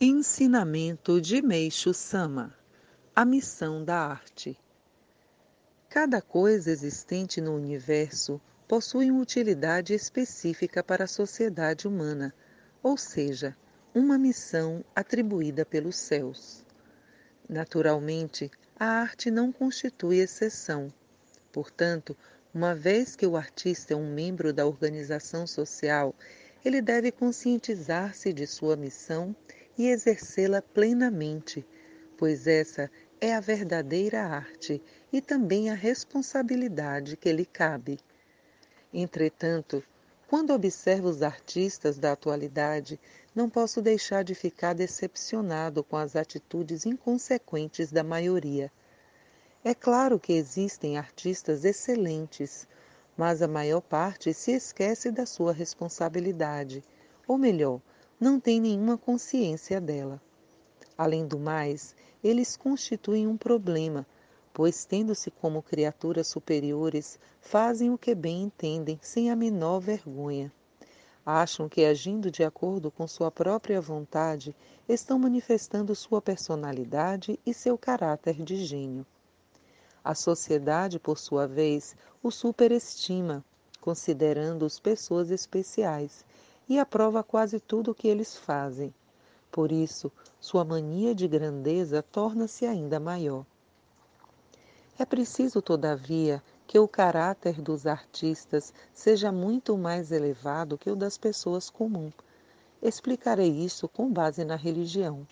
Ensinamento de Meixo Sama A missão da arte. Cada coisa existente no universo possui uma utilidade específica para a sociedade humana, ou seja, uma missão atribuída pelos céus. Naturalmente, a arte não constitui exceção. Portanto, uma vez que o artista é um membro da organização social, ele deve conscientizar-se de sua missão e exercê-la plenamente, pois essa é a verdadeira arte e também a responsabilidade que lhe cabe. Entretanto, quando observo os artistas da atualidade, não posso deixar de ficar decepcionado com as atitudes inconsequentes da maioria. É claro que existem artistas excelentes, mas a maior parte se esquece da sua responsabilidade, ou melhor, não tem nenhuma consciência dela. Além do mais, eles constituem um problema, pois, tendo-se como criaturas superiores, fazem o que bem entendem, sem a menor vergonha. Acham que, agindo de acordo com sua própria vontade, estão manifestando sua personalidade e seu caráter de gênio. A sociedade, por sua vez, o superestima, considerando-os pessoas especiais, e aprova quase tudo o que eles fazem. Por isso, sua mania de grandeza torna-se ainda maior. É preciso, todavia, que o caráter dos artistas seja muito mais elevado que o das pessoas comuns. Explicarei isso com base na religião.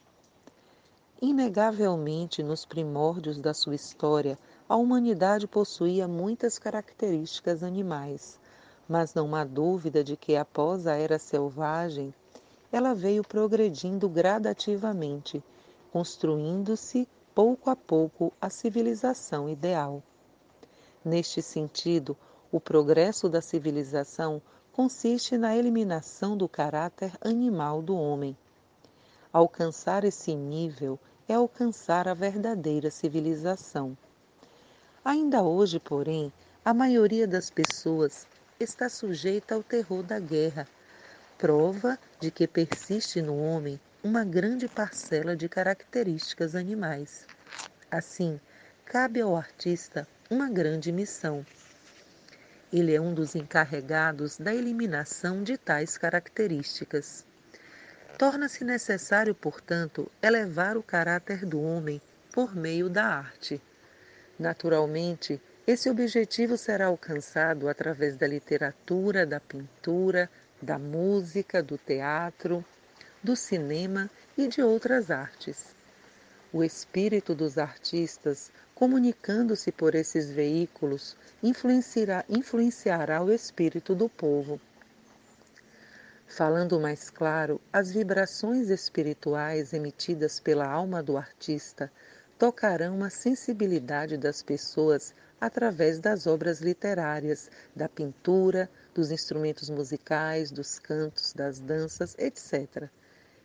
Inegavelmente, nos primórdios da sua história, a humanidade possuía muitas características animais mas não há dúvida de que após a era selvagem, ela veio progredindo gradativamente, construindo-se pouco a pouco a civilização ideal. Neste sentido, o progresso da civilização consiste na eliminação do caráter animal do homem. Alcançar esse nível é alcançar a verdadeira civilização. Ainda hoje, porém, a maioria das pessoas está sujeita ao terror da guerra, prova de que persiste no homem uma grande parcela de características animais. Assim, cabe ao artista uma grande missão. Ele é um dos encarregados da eliminação de tais características. Torna-se necessário, portanto, elevar o caráter do homem por meio da arte. Naturalmente, esse objetivo será alcançado através da literatura, da pintura, da música, do teatro, do cinema e de outras artes. O espírito dos artistas, comunicando-se por esses veículos, influenciará, influenciará o espírito do povo. Falando mais claro, as vibrações espirituais emitidas pela alma do artista tocarão a sensibilidade das pessoas através das obras literárias, da pintura, dos instrumentos musicais, dos cantos, das danças, etc.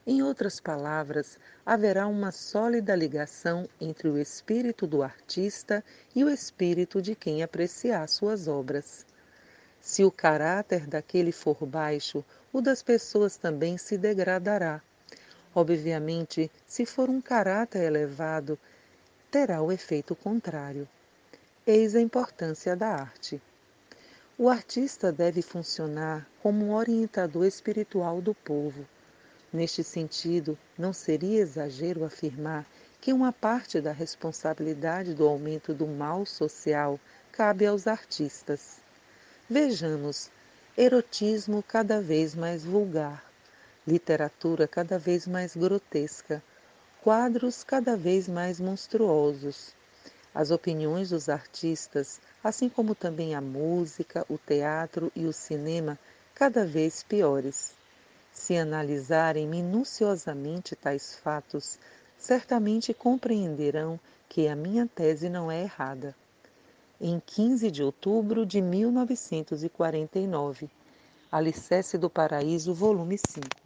Em outras palavras, haverá uma sólida ligação entre o espírito do artista e o espírito de quem apreciar suas obras. Se o caráter daquele for baixo, o das pessoas também se degradará. Obviamente, se for um caráter elevado, terá o efeito contrário. Eis a importância da arte. O artista deve funcionar como um orientador espiritual do povo. Neste sentido, não seria exagero afirmar que uma parte da responsabilidade do aumento do mal social cabe aos artistas. Vejamos: erotismo cada vez mais vulgar, literatura cada vez mais grotesca, quadros cada vez mais monstruosos as opiniões dos artistas, assim como também a música, o teatro e o cinema, cada vez piores. Se analisarem minuciosamente tais fatos, certamente compreenderão que a minha tese não é errada. Em 15 de outubro de 1949, Alicerce do Paraíso, volume 5.